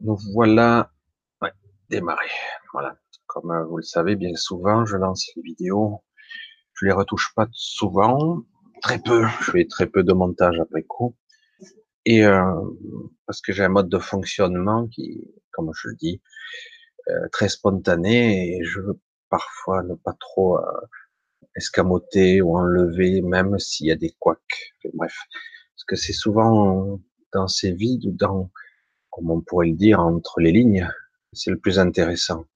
Nous voilà ouais, démarré. Voilà. Comme euh, vous le savez, bien souvent, je lance les vidéos. Je les retouche pas souvent, très peu. Je fais très peu de montage après coup. Et euh, parce que j'ai un mode de fonctionnement qui, comme je le dis, euh, très spontané et je veux parfois ne pas trop escamoter ou enlever, même s'il y a des couacs. bref, parce que c'est souvent dans ces vides ou dans, comme on pourrait le dire, entre les lignes, c'est le plus intéressant.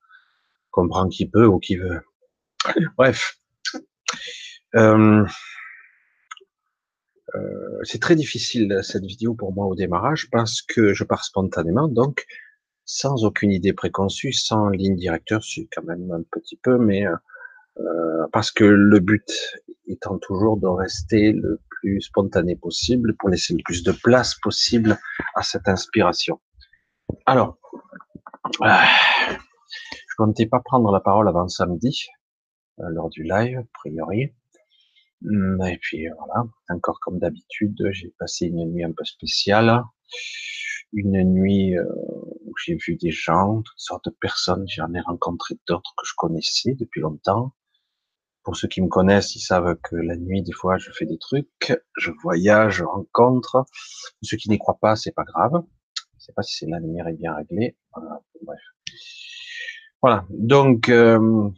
Comprendre qui peut ou qui veut. Bref. Euh, euh, c'est très difficile cette vidéo pour moi au démarrage parce que je pars spontanément, donc sans aucune idée préconçue, sans ligne directeur, c'est quand même un petit peu, mais euh, euh, parce que le but étant toujours de rester le plus spontané possible pour laisser le plus de place possible à cette inspiration. Alors, euh, je comptais pas prendre la parole avant samedi, euh, lors du live, a priori. Hum, et puis voilà, encore comme d'habitude, j'ai passé une nuit un peu spéciale, une nuit où j'ai vu des gens, toutes sortes de personnes, j'en ai rencontré d'autres que je connaissais depuis longtemps. Pour ceux qui me connaissent, ils savent que la nuit, des fois, je fais des trucs, je voyage, je rencontre. Ceux qui n'y croient pas, c'est pas grave. Je sais pas si la lumière est bien réglée. Voilà, bref. Voilà. Donc, euh,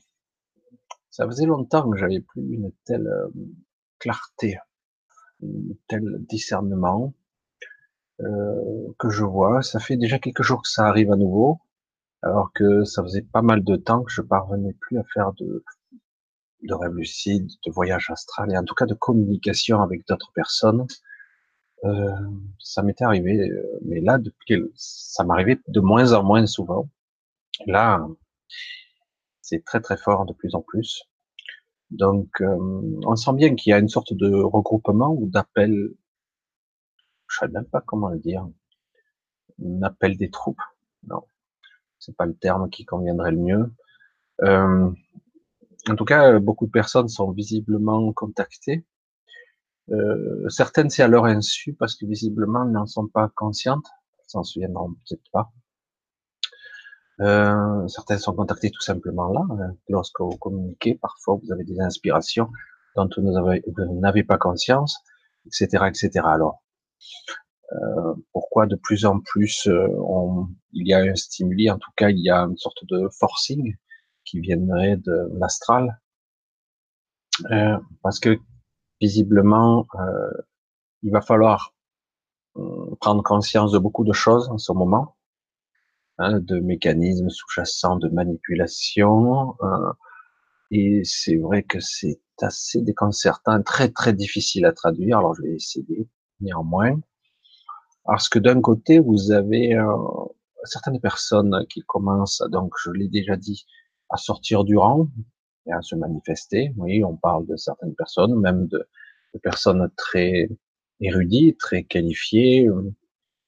ça faisait longtemps que j'avais plus une telle euh, clarté, un tel discernement euh, que je vois. Ça fait déjà quelques jours que ça arrive à nouveau, alors que ça faisait pas mal de temps que je parvenais plus à faire de de rêve lucide, de voyage astral et en tout cas de communication avec d'autres personnes. Euh, ça m'était arrivé, euh, mais là, depuis, ça m'arrivait de moins en moins souvent. Là, c'est très très fort de plus en plus. Donc, euh, on sent bien qu'il y a une sorte de regroupement ou d'appel, je sais même pas comment le dire, un appel des troupes. Non, c'est pas le terme qui conviendrait le mieux. Euh, en tout cas, beaucoup de personnes sont visiblement contactées. Euh, certaines, c'est à leur insu parce que visiblement, elles n'en sont pas conscientes. Elles s'en souviendront peut-être pas. Euh, certaines sont contactées tout simplement là. Hein. Lorsque vous communiquez, parfois, vous avez des inspirations dont vous n'avez pas conscience, etc., etc. Alors, euh, pourquoi de plus en plus euh, il y a un stimuli, en tout cas, il y a une sorte de forcing qui viendrait de l'astral, euh, parce que visiblement, euh, il va falloir euh, prendre conscience de beaucoup de choses en ce moment, hein, de mécanismes sous-jacents de manipulation, et c'est vrai que c'est assez déconcertant, très très difficile à traduire. Alors je vais essayer néanmoins, parce que d'un côté vous avez certaines personnes qui commencent, donc je l'ai déjà dit, à sortir du rang et à se manifester. Oui, on parle de certaines personnes, même de, personnes très érudites, très qualifiées,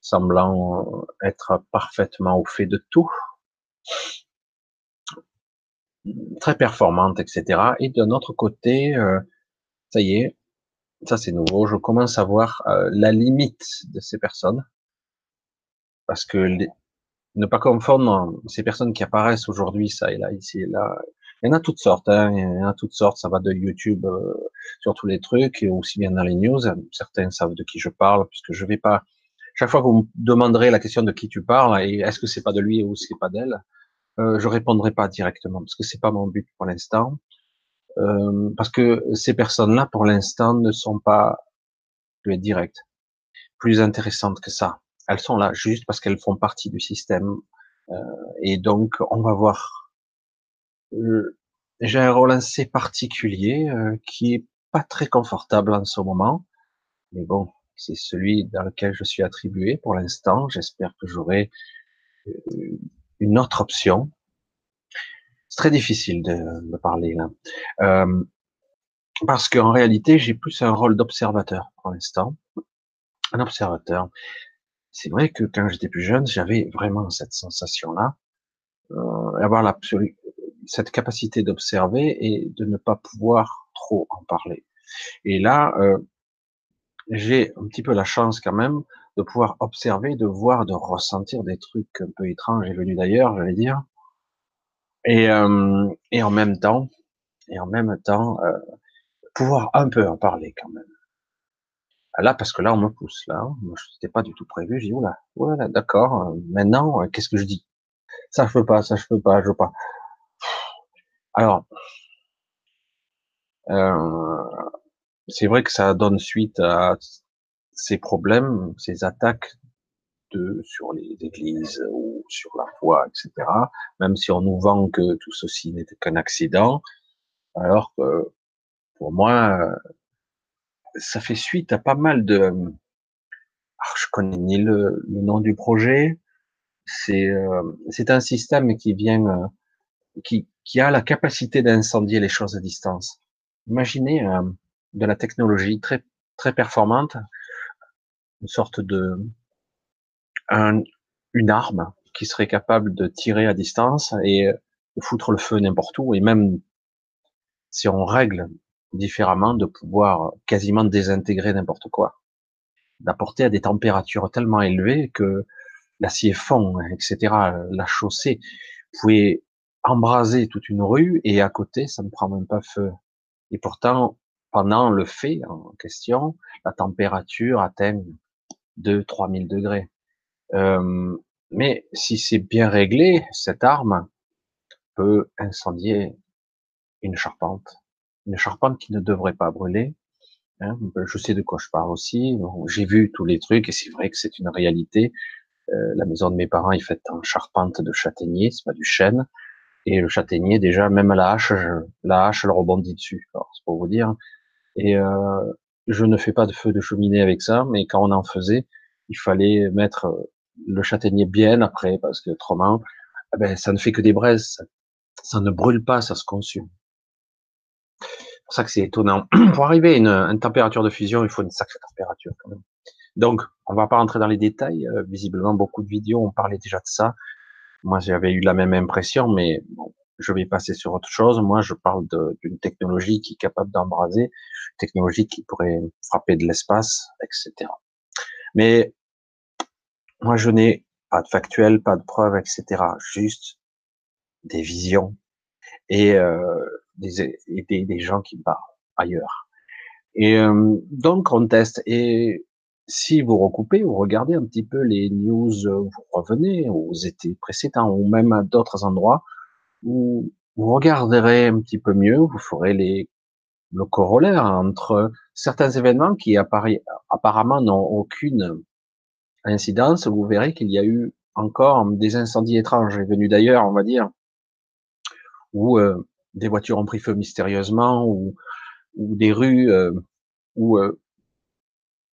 semblant être parfaitement au fait de tout, très performantes, etc. Et d'un autre côté, euh, ça y est, ça c'est nouveau, je commence à voir euh, la limite de ces personnes, parce que les, ne pas confondre ces personnes qui apparaissent aujourd'hui, ça et là, ici et là. Il y en a toutes sortes, hein, il y en a toutes sortes, ça va de YouTube euh, sur tous les trucs, et aussi bien dans les news. Certains savent de qui je parle, puisque je vais pas. Chaque fois que vous me demanderez la question de qui tu parles et est-ce que c'est pas de lui ou c'est pas d'elle, euh, je répondrai pas directement parce que c'est pas mon but pour l'instant. Euh, parce que ces personnes-là, pour l'instant, ne sont pas, je vais direct, plus intéressantes que ça. Elles sont là juste parce qu'elles font partie du système. Euh, et donc, on va voir. J'ai un rôle assez particulier euh, qui est pas très confortable en ce moment. Mais bon, c'est celui dans lequel je suis attribué pour l'instant. J'espère que j'aurai euh, une autre option. C'est très difficile de, de parler là. Euh, parce qu'en réalité, j'ai plus un rôle d'observateur pour l'instant. Un observateur c'est vrai que quand j'étais plus jeune, j'avais vraiment cette sensation-là, euh, avoir cette capacité d'observer et de ne pas pouvoir trop en parler. Et là, euh, j'ai un petit peu la chance quand même de pouvoir observer, de voir, de ressentir des trucs un peu étranges et venus d'ailleurs, j'allais dire. Et, euh, et en même temps, et en même temps, euh, pouvoir un peu en parler quand même. Là, parce que là, on me pousse, là. N'étais pas du tout prévu. J'ai dit, oula, voilà, d'accord. Maintenant, euh, qu'est-ce que je dis? Ça, je peux pas, ça, je peux pas, je veux pas. Alors, euh, c'est vrai que ça donne suite à ces problèmes, ces attaques de, sur les églises ou sur la foi, etc. Même si on nous vend que tout ceci n'était qu'un accident, alors que pour moi, ça fait suite à pas mal de. Ah, je connais ni le, nom du projet. C'est euh, c'est un système qui vient, euh, qui, qui a la capacité d'incendier les choses à distance. Imaginez euh, de la technologie très très performante, une sorte de un, une arme qui serait capable de tirer à distance et de foutre le feu n'importe où et même si on règle différemment, de pouvoir quasiment désintégrer n'importe quoi, d'apporter à des températures tellement élevées que l'acier fond, etc. La chaussée, pouvez embraser toute une rue et à côté, ça ne prend même pas feu. Et pourtant, pendant le fait en question, la température atteint 2-3000 degrés. Euh, mais si c'est bien réglé, cette arme peut incendier une charpente, une charpente qui ne devrait pas brûler. Hein, je sais de quoi je parle aussi. J'ai vu tous les trucs et c'est vrai que c'est une réalité. Euh, la maison de mes parents est faite en charpente de châtaignier, c'est pas du chêne. Et le châtaignier, déjà, même la hache, la hache, elle rebondit dessus. C'est pour vous dire. Et euh, je ne fais pas de feu de cheminée avec ça, mais quand on en faisait, il fallait mettre le châtaignier bien après, parce que autrement, eh ben, ça ne fait que des braises. Ça ne brûle pas, ça se consume pour ça que c'est étonnant. pour arriver à une, température de fusion, il faut une sacrée température quand même. Donc, on va pas rentrer dans les détails. Euh, visiblement, beaucoup de vidéos ont parlé déjà de ça. Moi, j'avais eu la même impression, mais bon, je vais passer sur autre chose. Moi, je parle d'une technologie qui est capable d'embraser, technologie qui pourrait frapper de l'espace, etc. Mais moi, je n'ai pas de factuel, pas de preuves, etc. Juste des visions. Et euh, des, des, des gens qui parlent ailleurs. Et euh, donc on teste. Et si vous recoupez, vous regardez un petit peu les news, vous revenez aux étés précédents ou même à d'autres endroits où vous regarderez un petit peu mieux, vous ferez les, le corollaire entre certains événements qui apparemment n'ont aucune incidence. Vous verrez qu'il y a eu encore des incendies étranges venus d'ailleurs, on va dire, où euh, des voitures ont pris feu mystérieusement ou, ou des rues euh, où euh,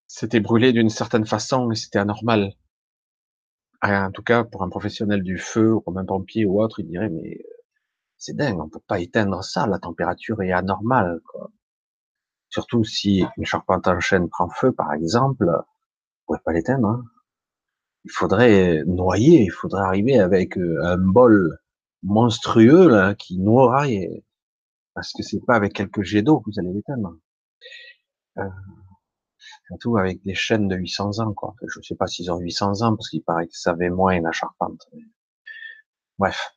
c'était brûlé d'une certaine façon et c'était anormal. En tout cas, pour un professionnel du feu, comme un pompier ou autre, il dirait mais euh, c'est dingue, on peut pas éteindre ça, la température est anormale. Quoi. Surtout si une charpente en chaîne prend feu, par exemple, vous pouvez pas l'éteindre. Hein. Il faudrait noyer, il faudrait arriver avec un bol monstrueux là, qui noiera parce que c'est pas avec quelques jets d'eau que vous allez l'éteindre. Euh, surtout avec des chaînes de 800 ans, quoi. Je sais pas s'ils ont 800 ans parce qu'il paraît que ça avait moins la charpente. Bref,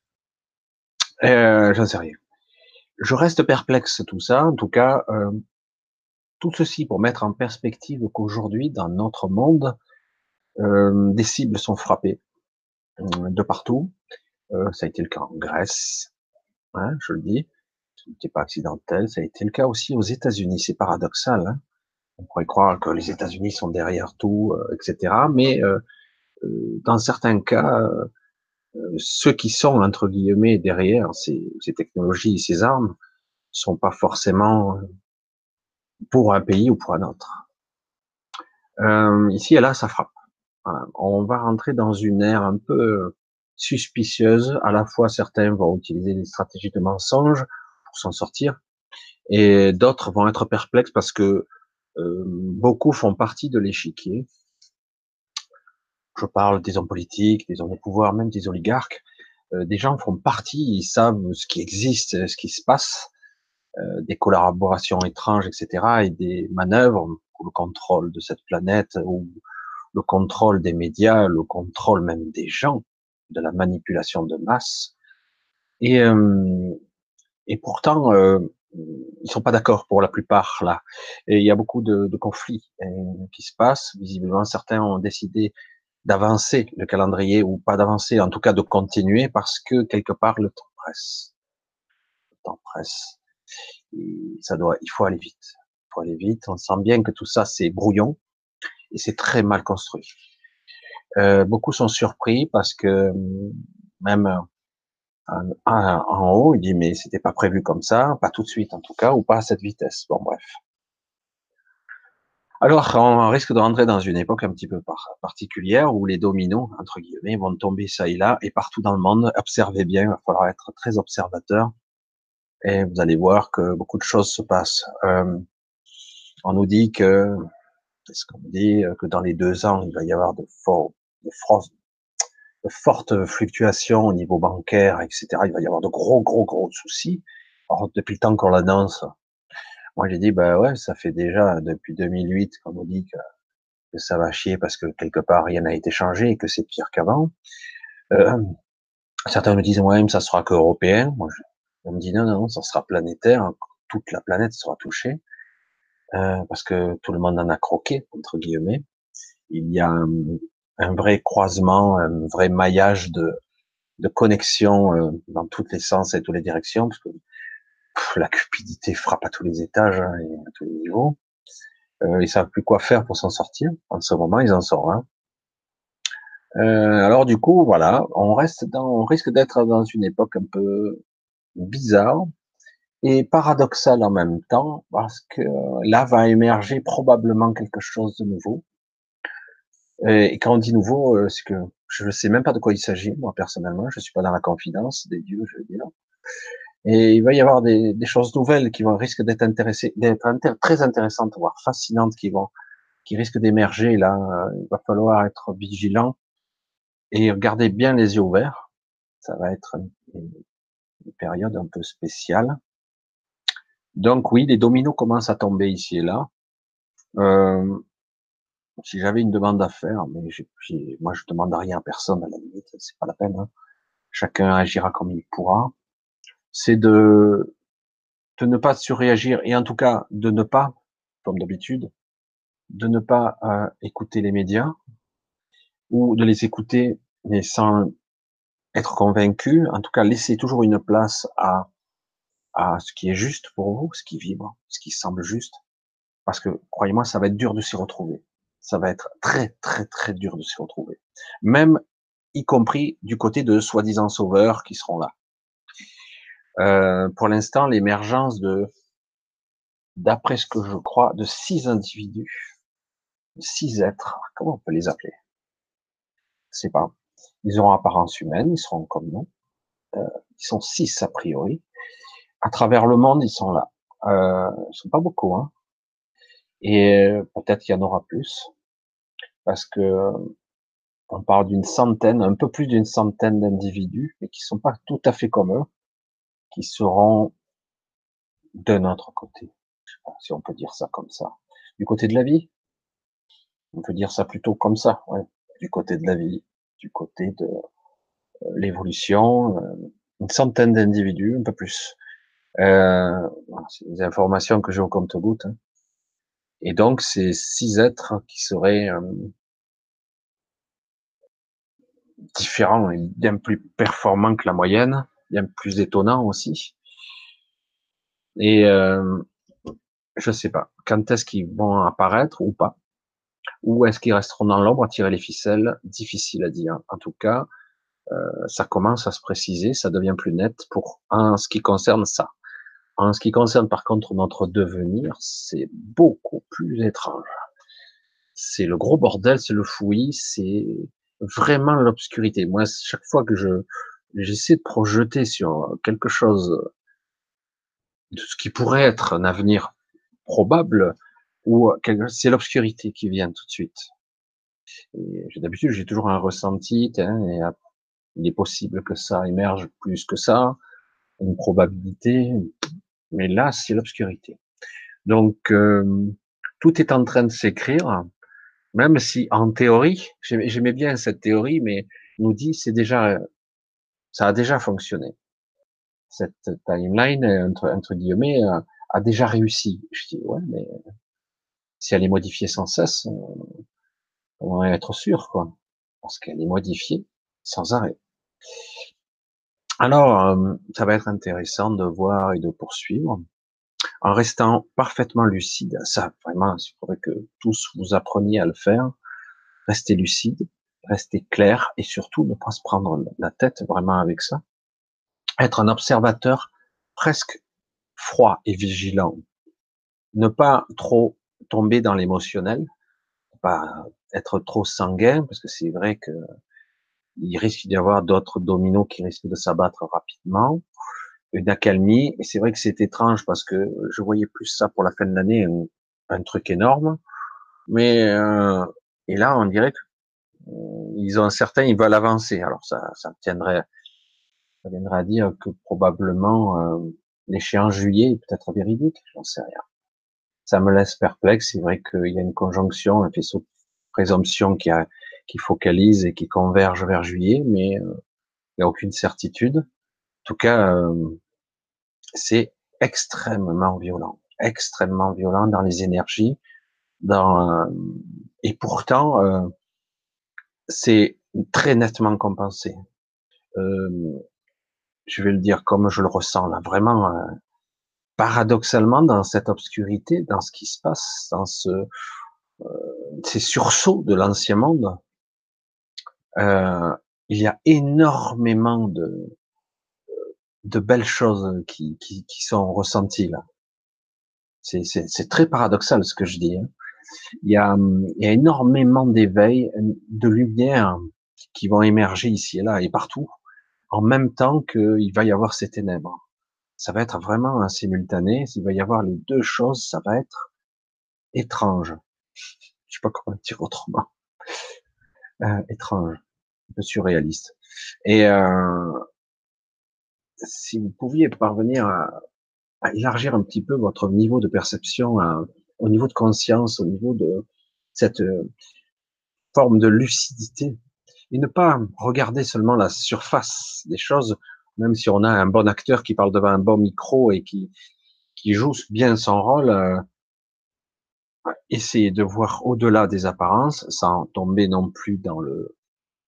euh, j'en sais rien. Je reste perplexe tout ça. En tout cas, euh, tout ceci pour mettre en perspective qu'aujourd'hui, dans notre monde, euh, des cibles sont frappées euh, de partout. Euh, ça a été le cas en Grèce, hein, je le dis, ce n'était pas accidentel. Ça a été le cas aussi aux États-Unis. C'est paradoxal. Hein On pourrait croire que les États-Unis sont derrière tout, euh, etc. Mais euh, dans certains cas, ceux qui sont entre guillemets derrière ces, ces technologies, ces armes, sont pas forcément pour un pays ou pour un autre. ici et là, ça frappe. On va rentrer dans une ère un peu suspicieuse. À la fois, certains vont utiliser des stratégies de mensonge pour s'en sortir, et d'autres vont être perplexes parce que euh, beaucoup font partie de l'échiquier. Je parle des hommes politiques, des hommes de pouvoir, même des oligarques. Euh, des gens font partie, ils savent ce qui existe, ce qui se passe, euh, des collaborations étranges, etc., et des manœuvres, pour le contrôle de cette planète, ou le contrôle des médias, le contrôle même des gens, de la manipulation de masse. Et, euh, et pourtant, euh, ils sont pas d'accord pour la plupart là. Et il y a beaucoup de, de conflits euh, qui se passent. Visiblement, certains ont décidé d'avancer le calendrier ou pas d'avancer, en tout cas de continuer parce que quelque part le temps presse. Le temps presse. Et ça doit, il faut aller vite. Il faut aller vite. On sent bien que tout ça c'est brouillon et c'est très mal construit. Euh, beaucoup sont surpris parce que même en, en haut, il dit mais c'était pas prévu comme ça, pas tout de suite en tout cas, ou pas à cette vitesse. Bon bref. Alors, on risque de rentrer dans une époque un petit peu particulière où les dominos, entre guillemets, vont tomber ça et là, et partout dans le monde. Observez bien, il va falloir être très observateur, et vous allez voir que beaucoup de choses se passent. Euh, on nous dit que, qu'est-ce qu'on dit, que dans les deux ans, il va y avoir de, forts, de, fortes fluctuations au niveau bancaire, etc. Il va y avoir de gros, gros, gros soucis. Depuis le temps qu'on l'annonce, moi, j'ai dit, bah ouais, ça fait déjà depuis 2008 qu'on nous dit que, ça va chier parce que quelque part rien n'a été changé et que c'est pire qu'avant. Euh, certains me disent, ouais, mais ça sera que européen. Moi, je, on me dit, non, non, ça sera planétaire. Toute la planète sera touchée euh, parce que tout le monde en a croqué, entre guillemets. Il y a un, vrai croisement, un vrai maillage de, de connexion euh, dans tous les sens et toutes les directions, parce que la cupidité frappe à tous les étages hein, et à tous les niveaux. Euh, ils savent plus quoi faire pour s'en sortir. En ce moment, ils en sortent. Hein. Euh, alors du coup, voilà, on reste dans, on risque d'être dans une époque un peu bizarre et paradoxale en même temps, parce que là va émerger probablement quelque chose de nouveau. Et quand on dit nouveau, euh, c'est que je ne sais même pas de quoi il s'agit, moi personnellement, je suis pas dans la confidence des dieux, je veux dire. Et il va y avoir des, des choses nouvelles qui vont risquer d'être intéressées, d'être très intéressantes, voire fascinantes, qui vont, qui risquent d'émerger. Là, il va falloir être vigilant et garder bien les yeux ouverts. Ça va être une, une période un peu spéciale. Donc oui, les dominos commencent à tomber ici et là. Euh, si j'avais une demande à faire, mais moi je demande à rien à personne à la limite, c'est pas la peine. Hein. Chacun agira comme il pourra c'est de, de ne pas surréagir et en tout cas de ne pas, comme d'habitude, de ne pas euh, écouter les médias ou de les écouter mais sans être convaincu. En tout cas, laisser toujours une place à, à ce qui est juste pour vous, ce qui vibre, ce qui semble juste. Parce que, croyez-moi, ça va être dur de s'y retrouver. Ça va être très, très, très dur de s'y retrouver. Même, y compris du côté de soi-disant sauveurs qui seront là. Euh, pour l'instant, l'émergence de, d'après ce que je crois, de six individus, six êtres, comment on peut les appeler? C'est pas. Ils auront apparence humaine, ils seront comme nous. Euh, ils sont six a priori. À travers le monde, ils sont là. Euh, ils sont pas beaucoup, hein. Et peut-être qu'il y en aura plus, parce que on parle d'une centaine, un peu plus d'une centaine d'individus, mais qui sont pas tout à fait comme eux qui seront de notre côté. si on peut dire ça comme ça. Du côté de la vie, on peut dire ça plutôt comme ça, ouais. du côté de la vie, du côté de euh, l'évolution, euh, une centaine d'individus, un peu plus. Euh, c'est des informations que j'ai au compte-goutte. Hein. Et donc, c'est six êtres qui seraient euh, différents et bien plus performants que la moyenne, bien plus étonnant aussi. Et euh, je sais pas quand est-ce qu'ils vont apparaître ou pas, ou est-ce qu'ils resteront dans l'ombre à tirer les ficelles, difficile à dire. En tout cas, euh, ça commence à se préciser, ça devient plus net pour en ce qui concerne ça. En ce qui concerne par contre notre devenir, c'est beaucoup plus étrange. C'est le gros bordel, c'est le fouillis, c'est vraiment l'obscurité. Moi, chaque fois que je j'essaie de projeter sur quelque chose de ce qui pourrait être un avenir probable, ou c'est l'obscurité qui vient tout de suite. D'habitude, j'ai toujours un ressenti, et il est possible que ça émerge plus que ça, une probabilité, mais là, c'est l'obscurité. Donc, euh, tout est en train de s'écrire, même si en théorie, j'aimais bien cette théorie, mais nous dit c'est déjà, ça a déjà fonctionné. Cette timeline, entre, entre guillemets, a déjà réussi. Je dis ouais, mais si elle est modifiée sans cesse, on va être sûr, quoi, parce qu'elle est modifiée sans arrêt. Alors, euh, ça va être intéressant de voir et de poursuivre en restant parfaitement lucide. Ça, vraiment, il faudrait que tous vous appreniez à le faire. Restez lucide, restez clair et surtout ne pas se prendre la tête vraiment avec ça. Être un observateur presque froid et vigilant. Ne pas trop tomber dans l'émotionnel, pas être trop sanguin parce que c'est vrai que il risque d'y avoir d'autres dominos qui risquent de s'abattre rapidement, une accalmie. Et c'est vrai que c'est étrange parce que je voyais plus ça pour la fin de l'année, un, truc énorme. Mais euh, et là, on dirait qu'ils ont certains, ils veulent avancer. Alors ça, ça tiendrait, ça viendrait à dire que probablement euh, l'échéance juillet est peut-être véridique. J'en sais rien. Ça me laisse perplexe. C'est vrai qu'il y a une conjonction, un faisceau présomption qui a qui focalise et qui converge vers juillet, mais euh, il n'y a aucune certitude. En tout cas, euh, c'est extrêmement violent, extrêmement violent dans les énergies, dans euh, et pourtant c'est très nettement compensé. je vais le dire comme je le ressens là, vraiment paradoxalement dans cette obscurité, dans ce qui se passe, dans ce, ces sursauts de l'ancien monde, euh, il y a énormément de, de belles choses qui, qui, qui sont ressenties là. C'est très paradoxal ce que je dis. Hein. Il, y a, il y a énormément d'éveil, de lumière qui vont émerger ici et là et partout, en même temps qu'il va y avoir ces ténèbres. Ça va être vraiment un simultané. S'il va y avoir les deux choses, ça va être étrange. Je sais pas comment dire autrement. Euh, étrange un peu surréaliste. Et euh, si vous pouviez parvenir à, élargir un petit peu votre niveau de perception, au niveau de conscience, au niveau de cette euh, forme de lucidité, et ne pas regarder seulement la surface des choses, même si on a un bon acteur qui parle devant un bon micro et qui, qui joue bien son rôle, euh, essayer de voir au-delà des apparences, sans tomber non plus dans le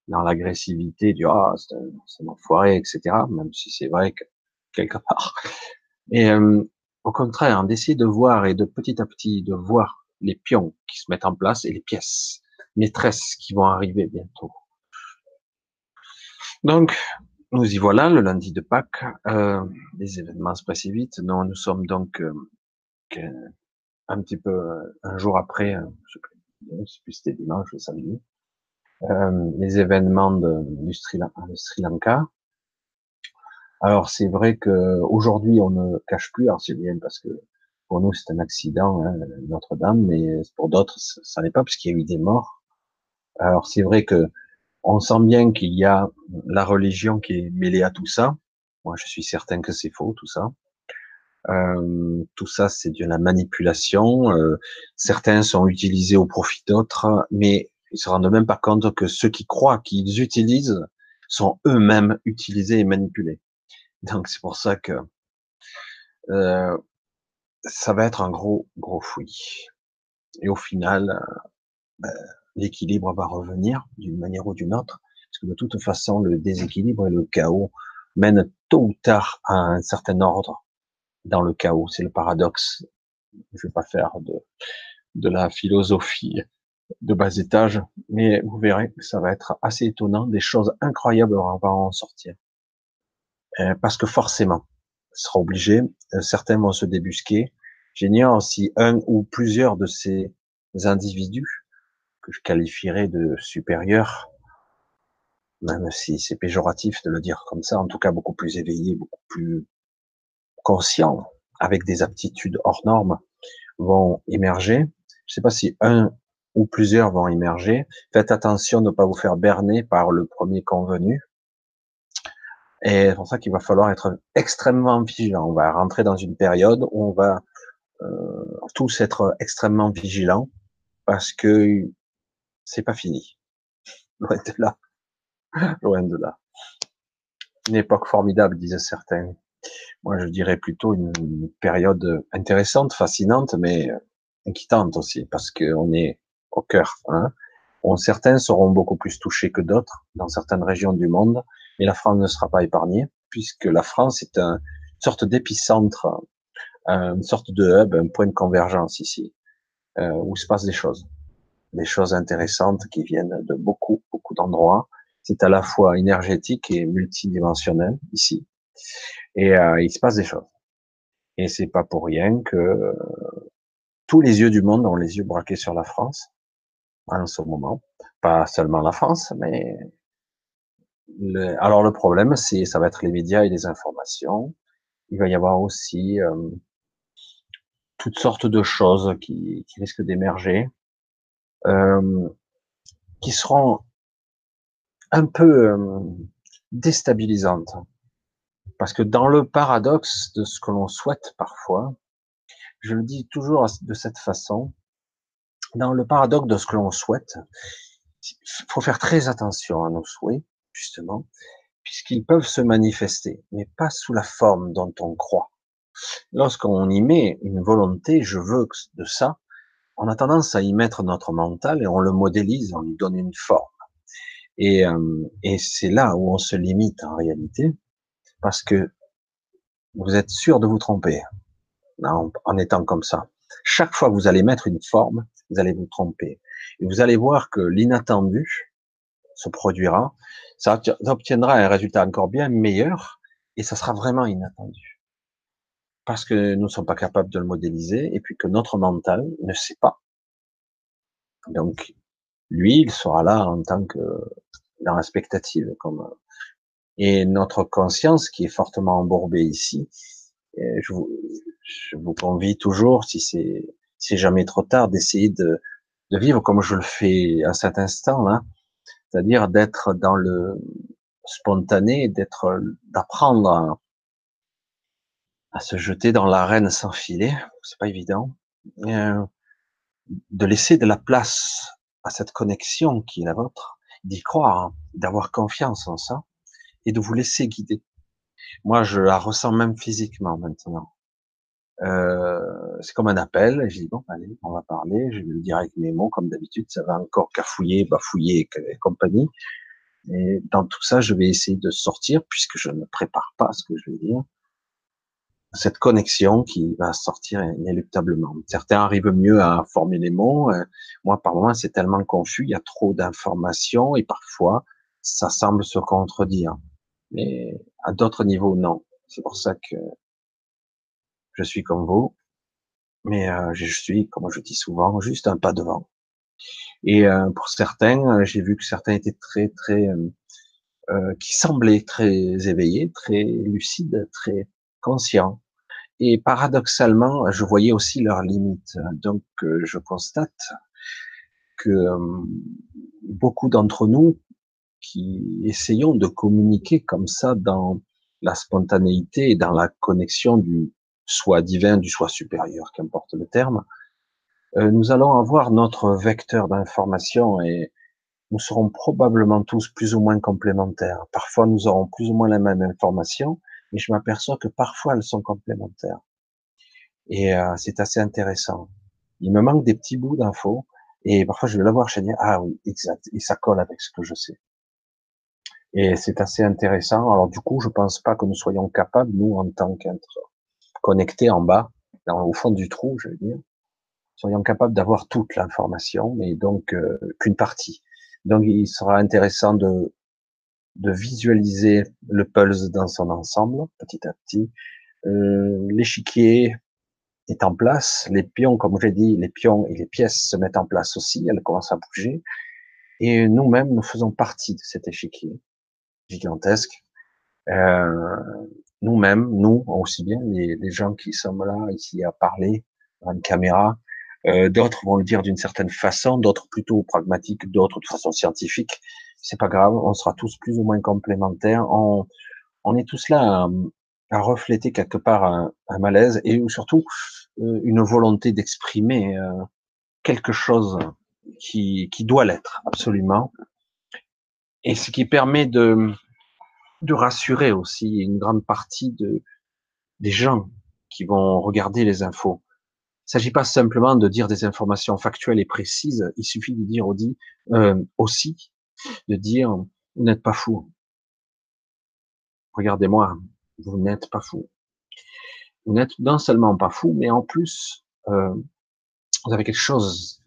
dans l'agressivité du ah c'est un, enfoiré, etc. Même si c'est vrai que quelque part. Et euh, au contraire, d'essayer de voir et de petit à petit de voir les pions qui se mettent en place et les pièces maîtresses qui vont arriver bientôt. Donc, nous y voilà, le lundi de Pâques. Euh, les événements se passent vite. Nous, nous sommes donc euh, un petit peu un jour après, je sais plus, c'était dimanche ou samedi, euh, les événements de, du Sri, Lanka. Alors c'est vrai que aujourd'hui on ne cache plus, alors c'est bien parce que pour nous c'est un accident, hein, Notre-Dame, mais pour d'autres ça n'est pas parce qu'il y a eu des morts. Alors c'est vrai que on sent bien qu'il y a la religion qui est mêlée à tout ça. Moi je suis certain que c'est faux tout ça. Euh, tout ça c'est de la manipulation. Euh, certains sont utilisés au profit d'autres, mais ils se rendent même pas compte que ceux qui croient qu'ils utilisent sont eux-mêmes utilisés et manipulés. Donc c'est pour ça que euh, ça va être un gros gros fouillis. Et au final, ben, l'équilibre va revenir d'une manière ou d'une autre, parce que de toute façon, le déséquilibre et le chaos mènent tôt ou tard à un certain ordre dans le chaos. C'est le paradoxe. Je vais pas faire de, de la philosophie de bas étage, mais vous verrez ça va être assez étonnant, des choses incroyables vont en sortir. Euh, parce que forcément, ce sera obligé, euh, certains vont se débusquer. J'ignore si un ou plusieurs de ces individus, que je qualifierais de supérieurs, même si c'est péjoratif de le dire comme ça, en tout cas beaucoup plus éveillés, beaucoup plus conscients, avec des aptitudes hors normes, vont émerger. Je ne sais pas si un ou plusieurs vont émerger. Faites attention de ne pas vous faire berner par le premier convenu. Et c'est pour ça qu'il va falloir être extrêmement vigilant. On va rentrer dans une période où on va euh, tous être extrêmement vigilants parce que c'est pas fini. Loin de là. Loin de là. Une époque formidable, disaient certains. Moi, je dirais plutôt une période intéressante, fascinante, mais inquiétante aussi, parce qu'on est au cœur. Hein. certains seront beaucoup plus touchés que d'autres dans certaines régions du monde, mais la France ne sera pas épargnée, puisque la France est un, une sorte d'épicentre, une sorte de hub, un point de convergence ici, euh, où se passent des choses, des choses intéressantes qui viennent de beaucoup, beaucoup d'endroits. C'est à la fois énergétique et multidimensionnel ici, et euh, il se passe des choses. Et c'est pas pour rien que tous les yeux du monde ont les yeux braqués sur la France en ce moment. Pas seulement la France, mais le... alors le problème, c'est ça va être les médias et les informations. Il va y avoir aussi euh, toutes sortes de choses qui, qui risquent d'émerger, euh, qui seront un peu euh, déstabilisantes. Parce que dans le paradoxe de ce que l'on souhaite parfois, je le dis toujours de cette façon, dans le paradoxe de ce que l'on souhaite, il faut faire très attention à nos souhaits, justement, puisqu'ils peuvent se manifester, mais pas sous la forme dont on croit. Lorsqu'on y met une volonté, je veux de ça, on a tendance à y mettre notre mental et on le modélise, on lui donne une forme. Et, euh, et c'est là où on se limite en réalité, parce que vous êtes sûr de vous tromper en, en étant comme ça. Chaque fois que vous allez mettre une forme, vous allez vous tromper. Et vous allez voir que l'inattendu se produira, ça obtiendra un résultat encore bien meilleur, et ça sera vraiment inattendu. Parce que nous ne sommes pas capables de le modéliser, et puis que notre mental ne sait pas. Donc, lui, il sera là en tant que dans la spectative, comme et notre conscience qui est fortement embourbée ici. Je vous, je vous convie toujours, si c'est c'est jamais trop tard, d'essayer de, de vivre comme je le fais à cet instant là, c'est-à-dire d'être dans le spontané, d'être, d'apprendre à, à, se jeter dans l'arène sans filet, c'est pas évident, euh, de laisser de la place à cette connexion qui est la vôtre, d'y croire, d'avoir confiance en ça, et de vous laisser guider. Moi, je la ressens même physiquement maintenant. Euh, c'est comme un appel. J'ai dit bon, allez, on va parler. Je vais le dire avec mes mots, comme d'habitude. Ça va encore cafouiller, bafouiller et compagnie. Et dans tout ça, je vais essayer de sortir, puisque je ne prépare pas ce que je vais dire, cette connexion qui va sortir inéluctablement. Certains arrivent mieux à former les mots. Euh, moi, par moments, c'est tellement confus, il y a trop d'informations et parfois, ça semble se contredire. Mais à d'autres niveaux, non. C'est pour ça que je suis comme vous, mais euh, je suis, comme je dis souvent, juste un pas devant. Et euh, pour certains, euh, j'ai vu que certains étaient très, très, euh, qui semblaient très éveillés, très lucides, très conscients. Et paradoxalement, je voyais aussi leurs limites. Donc, je constate que beaucoup d'entre nous qui essayons de communiquer comme ça dans la spontanéité et dans la connexion du, soit divin, du soit supérieur, qu'importe le terme, euh, nous allons avoir notre vecteur d'information et nous serons probablement tous plus ou moins complémentaires. Parfois, nous aurons plus ou moins la même information, mais je m'aperçois que parfois elles sont complémentaires. Et euh, c'est assez intéressant. Il me manque des petits bouts d'infos, et parfois je vais l'avoir chez ah oui, exact, et ça colle avec ce que je sais. Et c'est assez intéressant. Alors du coup, je pense pas que nous soyons capables, nous, en tant qu'être connectés en bas, au fond du trou, je veux dire, soyons capables d'avoir toute l'information, mais donc euh, qu'une partie. Donc il sera intéressant de, de visualiser le pulse dans son ensemble, petit à petit. Euh, L'échiquier est en place, les pions, comme j'ai dit, les pions et les pièces se mettent en place aussi, elles commencent à bouger. Et nous-mêmes, nous faisons partie de cet échiquier gigantesque. Euh, nous-mêmes, nous aussi bien, les, gens qui sommes là ici à parler dans une caméra, euh, d'autres vont le dire d'une certaine façon, d'autres plutôt pragmatiques, d'autres de façon scientifique. C'est pas grave, on sera tous plus ou moins complémentaires. On, on est tous là à, à refléter quelque part un, un, malaise et surtout euh, une volonté d'exprimer euh, quelque chose qui, qui doit l'être absolument, et ce qui permet de, de rassurer aussi une grande partie de, des gens qui vont regarder les infos. Il ne s'agit pas simplement de dire des informations factuelles et précises, il suffit de dire aussi, euh, aussi de dire vous n'êtes pas fou. Regardez-moi, vous n'êtes pas fou. Vous n'êtes non seulement pas fou, mais en plus, euh, vous avez quelque chose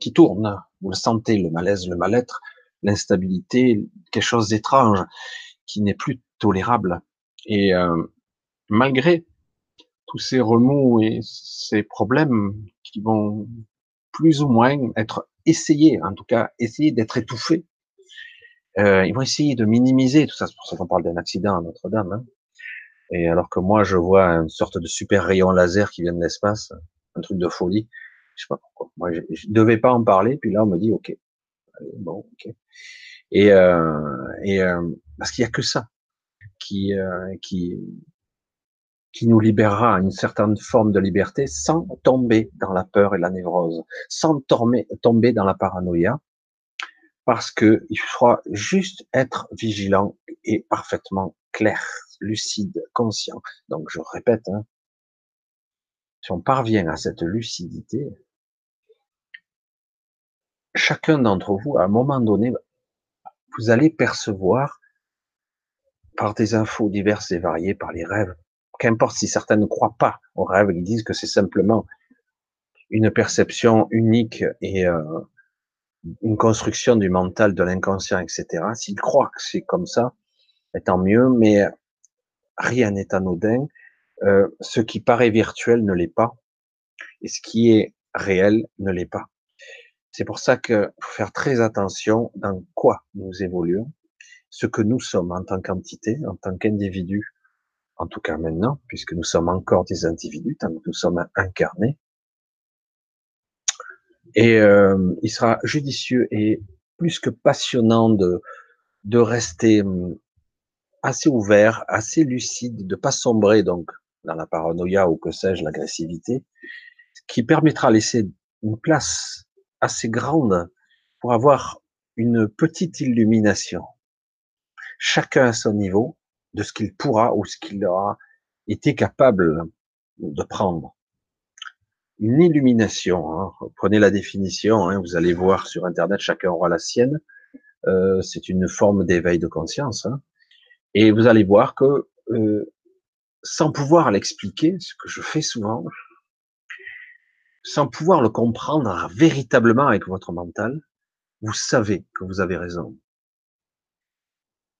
qui tourne. Vous le sentez, le malaise, le mal-être, l'instabilité, quelque chose d'étrange qui n'est plus tolérable. Et euh, malgré tous ces remous et ces problèmes qui vont plus ou moins être essayés, en tout cas essayer d'être étouffés, euh, ils vont essayer de minimiser tout ça. C'est pour ça qu'on parle d'un accident à Notre-Dame. Hein. Et alors que moi, je vois une sorte de super rayon laser qui vient de l'espace, un truc de folie. Je sais pas pourquoi. Moi, je, je, devais pas en parler, puis là, on me dit, ok, bon, ok. Et, euh, et euh, parce qu'il y a que ça qui, euh, qui, qui nous libérera une certaine forme de liberté sans tomber dans la peur et la névrose, sans tomber, tomber dans la paranoïa, parce que il faudra juste être vigilant et parfaitement clair lucide, conscient. Donc je répète, hein, si on parvient à cette lucidité, chacun d'entre vous, à un moment donné, vous allez percevoir par des infos diverses et variées, par les rêves, qu'importe si certains ne croient pas aux rêves, ils disent que c'est simplement une perception unique et euh, une construction du mental, de l'inconscient, etc. S'ils croient que c'est comme ça, tant mieux, mais rien n'est anodin. Euh, ce qui paraît virtuel ne l'est pas, et ce qui est réel ne l'est pas. C'est pour ça que faut faire très attention dans quoi nous évoluons, ce que nous sommes en tant qu'entité, en tant qu'individu, en tout cas maintenant, puisque nous sommes encore des individus, tant que nous sommes incarnés. Et euh, il sera judicieux et plus que passionnant de, de rester hum, assez ouvert, assez lucide, de pas sombrer donc dans la paranoïa ou que sais-je, l'agressivité, qui permettra de laisser une place assez grande pour avoir une petite illumination. Chacun à son niveau de ce qu'il pourra ou ce qu'il aura été capable de prendre. Une illumination, hein. prenez la définition, hein, vous allez voir sur Internet, chacun aura la sienne. Euh, c'est une forme d'éveil de conscience. Hein. Et vous allez voir que euh, sans pouvoir l'expliquer, ce que je fais souvent, sans pouvoir le comprendre véritablement avec votre mental, vous savez que vous avez raison.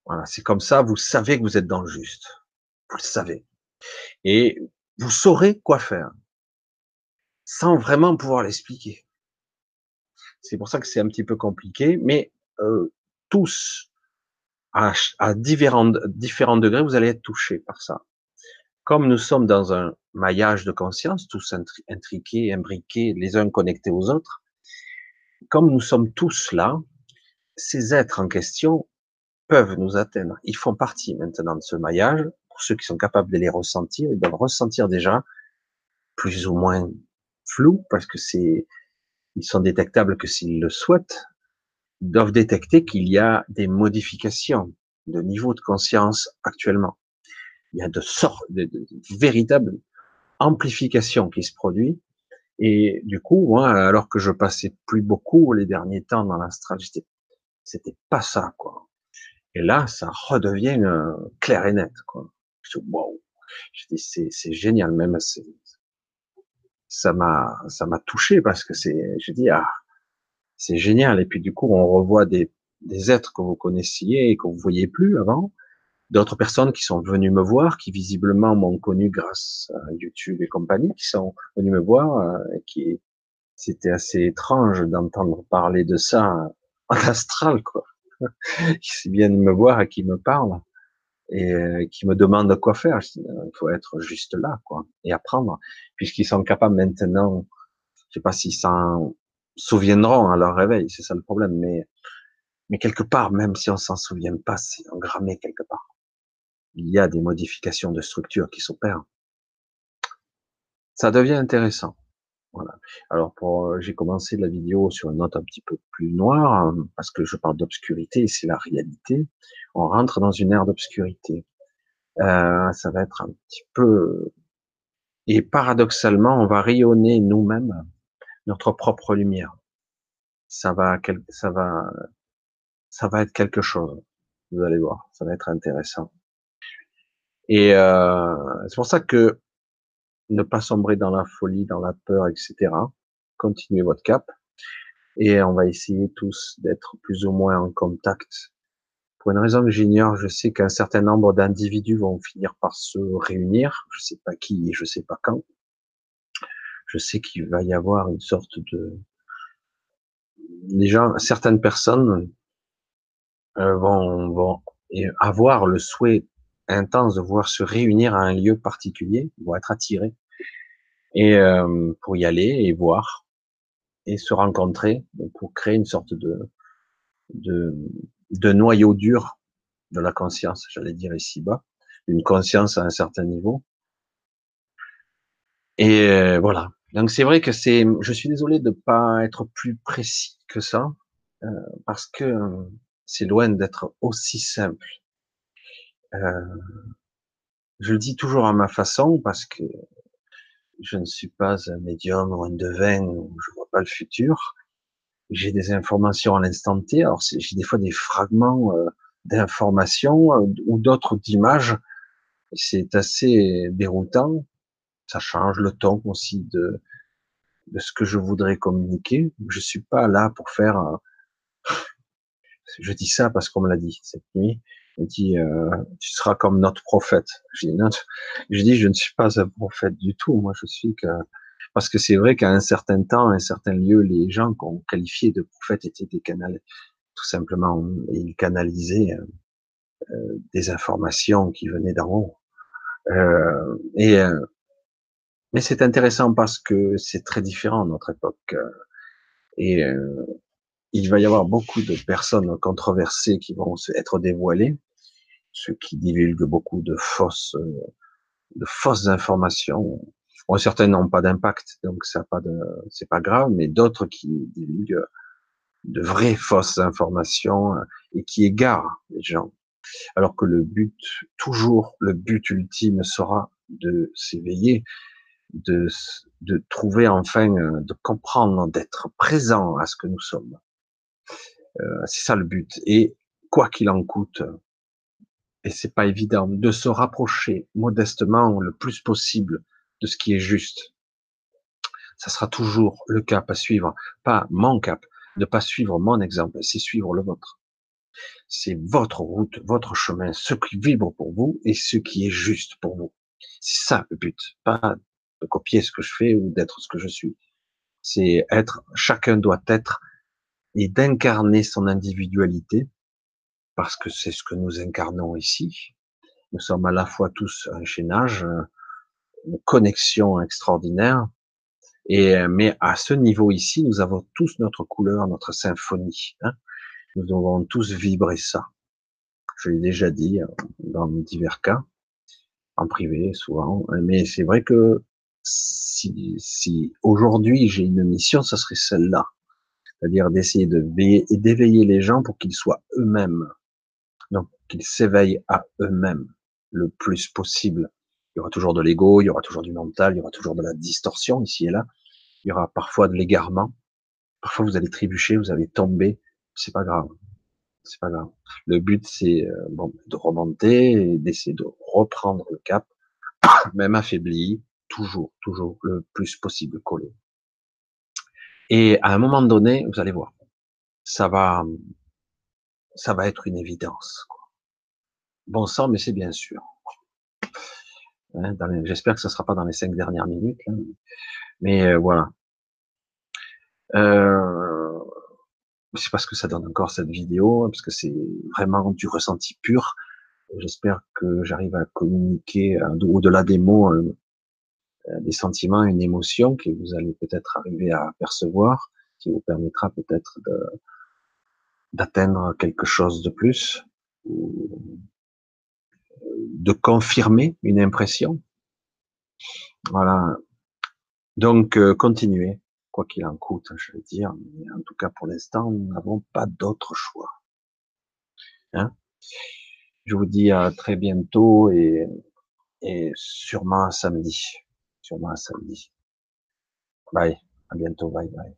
Voilà, c'est comme ça, vous savez que vous êtes dans le juste. Vous le savez. Et vous saurez quoi faire, sans vraiment pouvoir l'expliquer. C'est pour ça que c'est un petit peu compliqué, mais euh, tous, à, à différents, différents degrés, vous allez être touché par ça. Comme nous sommes dans un maillage de conscience, tous intriqués, imbriqués, les uns connectés aux autres, comme nous sommes tous là, ces êtres en question peuvent nous atteindre. Ils font partie maintenant de ce maillage. Pour ceux qui sont capables de les ressentir, ils doivent ressentir déjà plus ou moins flou, parce que c'est, ils sont détectables que s'ils le souhaitent, doivent détecter qu'il y a des modifications de niveau de conscience actuellement. Il y a de sortes, de véritables amplifications qui se produit. Et du coup, alors que je passais plus beaucoup les derniers temps dans l'astral, c'était pas ça, quoi. Et là, ça redevient euh, clair et net, quoi. Wow. Je dis, c'est, génial, même, ça m'a, ça m'a touché parce que c'est, je dis, ah, c'est génial. Et puis du coup, on revoit des, des êtres que vous connaissiez et que vous voyez plus avant, d'autres personnes qui sont venues me voir, qui visiblement m'ont connu grâce à YouTube et compagnie, qui sont venues me voir, euh, et qui c'était assez étrange d'entendre parler de ça en astral, quoi. qui viennent me voir et qui me parlent et euh, qui me demandent quoi faire. Il faut être juste là, quoi, et apprendre, puisqu'ils sont capables maintenant. Je sais pas s'ils s'en souviendront à leur réveil, c'est ça le problème, mais mais quelque part, même si on s'en souvient pas, c'est engrammé quelque part. Il y a des modifications de structure qui s'opèrent. ça devient intéressant. Voilà. Alors pour, euh, j'ai commencé la vidéo sur une note un petit peu plus noire hein, parce que je parle d'obscurité et c'est la réalité. On rentre dans une ère d'obscurité. Euh, ça va être un petit peu et paradoxalement, on va rayonner nous-mêmes notre propre lumière. Ça va, ça va, ça va être quelque chose. Vous allez voir, ça va être intéressant. Et euh, c'est pour ça que ne pas sombrer dans la folie, dans la peur, etc. Continuez votre cap. Et on va essayer tous d'être plus ou moins en contact. Pour une raison que j'ignore, je sais qu'un certain nombre d'individus vont finir par se réunir. Je sais pas qui et je sais pas quand. Je sais qu'il va y avoir une sorte de, déjà certaines personnes euh, vont, vont avoir le souhait intense de voir se réunir à un lieu particulier, vont être attirés et euh, pour y aller et voir et se rencontrer pour créer une sorte de, de, de noyau dur de la conscience, j'allais dire ici-bas, une conscience à un certain niveau. Et euh, voilà. Donc c'est vrai que c'est, je suis désolé de pas être plus précis que ça, euh, parce que c'est loin d'être aussi simple. Euh, je le dis toujours à ma façon parce que je ne suis pas un médium ou un devin, je vois pas le futur. J'ai des informations à l'instant T. Alors j'ai des fois des fragments euh, d'informations euh, ou d'autres d'images. C'est assez déroutant. Ça change le ton aussi de de ce que je voudrais communiquer. Je suis pas là pour faire. Je dis ça parce qu'on me l'a dit cette nuit. Il dit, euh, tu seras comme notre prophète. Je dis, je dis, je ne suis pas un prophète du tout. Moi, je suis que, parce que c'est vrai qu'à un certain temps, à un certain lieu, les gens qu'on qualifiait de prophètes étaient des canaux, tout simplement, ils canalisaient euh, euh, des informations qui venaient d'en haut. Euh, et euh, mais c'est intéressant parce que c'est très différent notre époque. Et il va y avoir beaucoup de personnes controversées qui vont être dévoilées, ceux qui divulguent beaucoup de fausses, de fausses informations. Bon, certaines n'ont pas d'impact, donc ça pas de, c'est pas grave, mais d'autres qui divulguent de vraies fausses informations et qui égarent les gens. Alors que le but, toujours, le but ultime sera de s'éveiller, de, de trouver enfin, de comprendre, d'être présent à ce que nous sommes. Euh, c'est ça le but. Et quoi qu'il en coûte, et c'est pas évident, de se rapprocher modestement le plus possible de ce qui est juste. Ça sera toujours le cap à suivre, pas mon cap, ne pas suivre mon exemple, c'est suivre le vôtre. C'est votre route, votre chemin, ce qui vibre pour vous et ce qui est juste pour vous. C'est ça le but, pas de copier ce que je fais ou d'être ce que je suis. C'est être, chacun doit être et d'incarner son individualité, parce que c'est ce que nous incarnons ici. Nous sommes à la fois tous un chaînage, une connexion extraordinaire, et mais à ce niveau ici, nous avons tous notre couleur, notre symphonie. Hein. Nous devons tous vibrer ça. Je l'ai déjà dit euh, dans divers cas, en privé souvent, mais c'est vrai que si, si aujourd'hui j'ai une mission, ce serait celle-là c'est-à-dire d'essayer de d'éveiller les gens pour qu'ils soient eux-mêmes, donc qu'ils s'éveillent à eux-mêmes le plus possible. Il y aura toujours de l'ego, il y aura toujours du mental, il y aura toujours de la distorsion ici et là, il y aura parfois de l'égarement, parfois vous allez trébucher, vous allez tomber, c'est pas grave, c'est pas grave. Le but c'est euh, bon, de remonter, d'essayer de reprendre le cap, même affaibli, toujours, toujours le plus possible collé. Et à un moment donné, vous allez voir, ça va, ça va être une évidence. Quoi. Bon sang, mais c'est bien sûr. Hein, j'espère que ce ne sera pas dans les cinq dernières minutes, hein. mais euh, voilà. Euh, c'est parce que ça donne encore cette vidéo, parce que c'est vraiment du ressenti pur. J'espère que j'arrive à communiquer euh, au-delà des mots des sentiments, une émotion que vous allez peut-être arriver à percevoir, qui vous permettra peut-être d'atteindre quelque chose de plus, ou de confirmer une impression. Voilà. Donc, euh, continuez, quoi qu'il en coûte, je veux dire. En tout cas, pour l'instant, nous n'avons pas d'autre choix. Hein je vous dis à très bientôt et, et sûrement samedi. Sûrement à samedi. Bye. À bientôt. Bye bye.